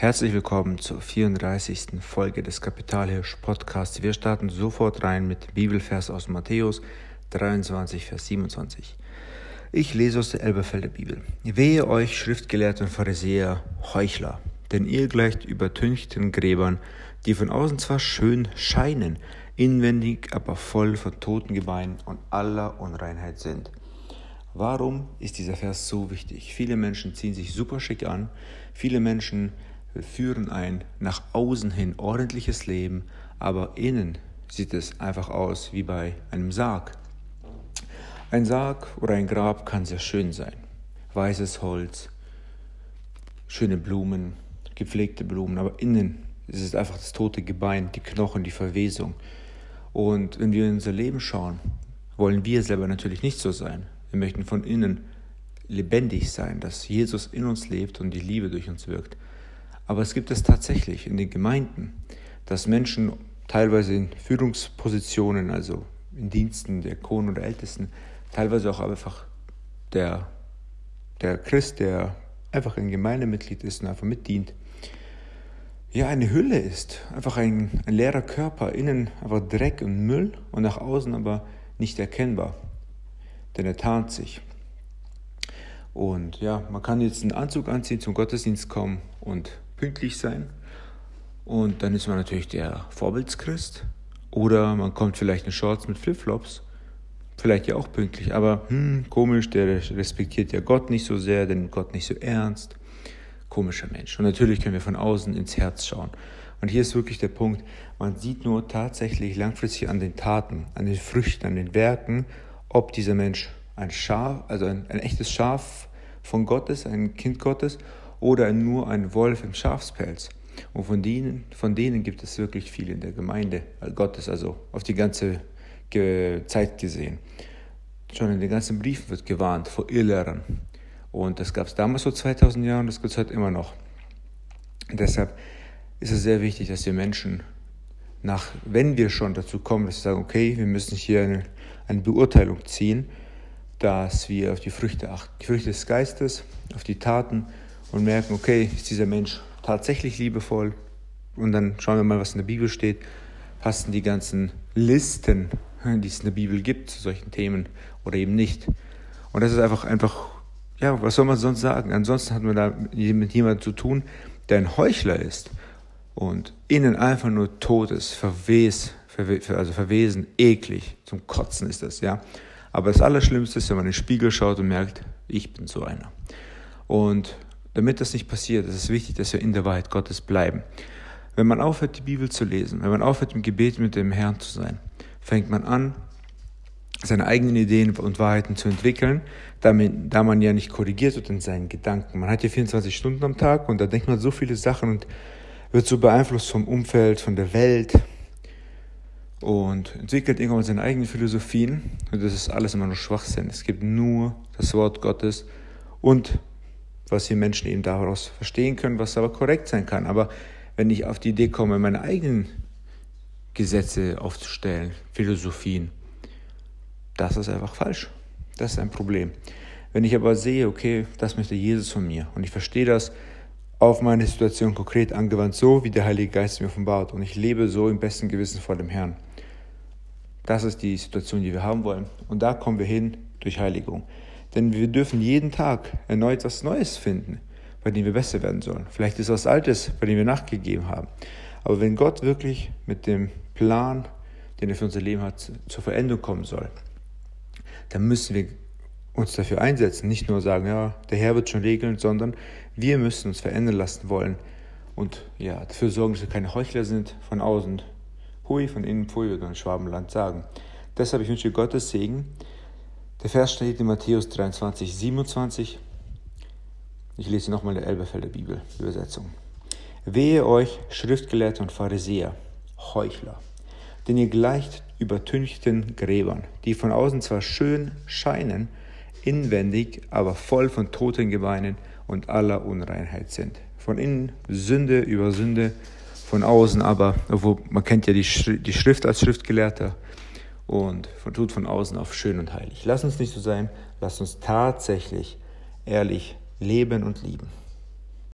Herzlich willkommen zur 34. Folge des Kapitalhirsch Podcasts. Wir starten sofort rein mit Bibelvers aus Matthäus 23, Vers 27. Ich lese aus der Elberfelder Bibel. Wehe euch, Schriftgelehrte und Pharisäer, Heuchler, denn ihr gleicht übertünchten Gräbern, die von außen zwar schön scheinen, inwendig aber voll von Totengebeinen und aller Unreinheit sind. Warum ist dieser Vers so wichtig? Viele Menschen ziehen sich super schick an, viele Menschen wir führen ein nach außen hin ordentliches Leben, aber innen sieht es einfach aus wie bei einem Sarg. Ein Sarg oder ein Grab kann sehr schön sein. Weißes Holz, schöne Blumen, gepflegte Blumen, aber innen ist es einfach das tote Gebein, die Knochen, die Verwesung. Und wenn wir in unser Leben schauen, wollen wir selber natürlich nicht so sein. Wir möchten von innen lebendig sein, dass Jesus in uns lebt und die Liebe durch uns wirkt. Aber es gibt es tatsächlich in den Gemeinden, dass Menschen teilweise in Führungspositionen, also in Diensten der Kohlen oder Ältesten, teilweise auch einfach der, der Christ, der einfach ein Gemeindemitglied ist und einfach mitdient, ja, eine Hülle ist, einfach ein, ein leerer Körper, innen einfach Dreck und Müll und nach außen aber nicht erkennbar, denn er tarnt sich. Und ja, man kann jetzt einen Anzug anziehen, zum Gottesdienst kommen und pünktlich sein. Und dann ist man natürlich der Vorbildschrist. Oder man kommt vielleicht in Shorts mit Flipflops. Vielleicht ja auch pünktlich. Aber hm, komisch, der respektiert ja Gott nicht so sehr, denn Gott nicht so ernst. Komischer Mensch. Und natürlich können wir von außen ins Herz schauen. Und hier ist wirklich der Punkt, man sieht nur tatsächlich langfristig an den Taten, an den Früchten, an den Werken, ob dieser Mensch ein Schaf, also ein, ein echtes Schaf von Gott ist, ein Kind Gottes, oder nur ein Wolf im Schafspelz. Und von denen, von denen gibt es wirklich viele in der Gemeinde Gottes, also auf die ganze Zeit gesehen. Schon in den ganzen Briefen wird gewarnt vor Irrlehrern. Und das gab es damals vor 2000 Jahren und das gibt es heute immer noch. Deshalb ist es sehr wichtig, dass wir Menschen nach, wenn wir schon dazu kommen, dass wir sagen, okay, wir müssen hier eine, eine Beurteilung ziehen, dass wir auf die Früchte achten, die Früchte des Geistes, auf die Taten und merken, okay, ist dieser Mensch tatsächlich liebevoll? Und dann schauen wir mal, was in der Bibel steht. Passen die ganzen Listen, die es in der Bibel gibt, zu solchen Themen oder eben nicht? Und das ist einfach, einfach, ja, was soll man sonst sagen? Ansonsten hat man da mit jemandem zu tun, der ein Heuchler ist und innen einfach nur tot ist, verwes, also verwesen, eklig, zum Kotzen ist das, ja. Aber das Allerschlimmste ist, wenn man in den Spiegel schaut und merkt, ich bin so einer. Und damit das nicht passiert, ist es wichtig, dass wir in der Wahrheit Gottes bleiben. Wenn man aufhört, die Bibel zu lesen, wenn man aufhört, im Gebet mit dem Herrn zu sein, fängt man an, seine eigenen Ideen und Wahrheiten zu entwickeln, damit, da man ja nicht korrigiert wird in seinen Gedanken. Man hat ja 24 Stunden am Tag und da denkt man so viele Sachen und wird so beeinflusst vom Umfeld, von der Welt und entwickelt irgendwann seine eigenen Philosophien. Und das ist alles immer nur Schwachsinn. Es gibt nur das Wort Gottes und was die Menschen eben daraus verstehen können, was aber korrekt sein kann. Aber wenn ich auf die Idee komme, meine eigenen Gesetze aufzustellen, Philosophien, das ist einfach falsch. Das ist ein Problem. Wenn ich aber sehe, okay, das möchte Jesus von mir und ich verstehe das auf meine Situation konkret angewandt, so wie der Heilige Geist mir offenbart und ich lebe so im besten Gewissen vor dem Herrn. Das ist die Situation, die wir haben wollen. Und da kommen wir hin durch Heiligung. Denn wir dürfen jeden Tag erneut was Neues finden, bei dem wir besser werden sollen. Vielleicht ist was Altes, bei dem wir nachgegeben haben. Aber wenn Gott wirklich mit dem Plan, den er für unser Leben hat, zur Veränderung kommen soll, dann müssen wir uns dafür einsetzen. Nicht nur sagen, ja, der Herr wird schon regeln, sondern wir müssen uns verändern lassen wollen und ja, dafür sorgen, dass wir keine Heuchler sind von außen. Hui, von innen, pfui, würde man Schwabenland sagen. Deshalb, ich wünsche Gottes Segen der Vers steht in Matthäus 23, 27. Ich lese nochmal der Elberfelder Bibel, Übersetzung. Wehe euch, Schriftgelehrte und Pharisäer, Heuchler, denn ihr gleicht übertünchten Gräbern, die von außen zwar schön scheinen, inwendig aber voll von toten Gebeinen und aller Unreinheit sind. Von innen Sünde über Sünde, von außen aber, obwohl man kennt ja die, Schrift als Schriftgelehrter, und tut von außen auf schön und heilig. Lass uns nicht so sein, lass uns tatsächlich ehrlich leben und lieben.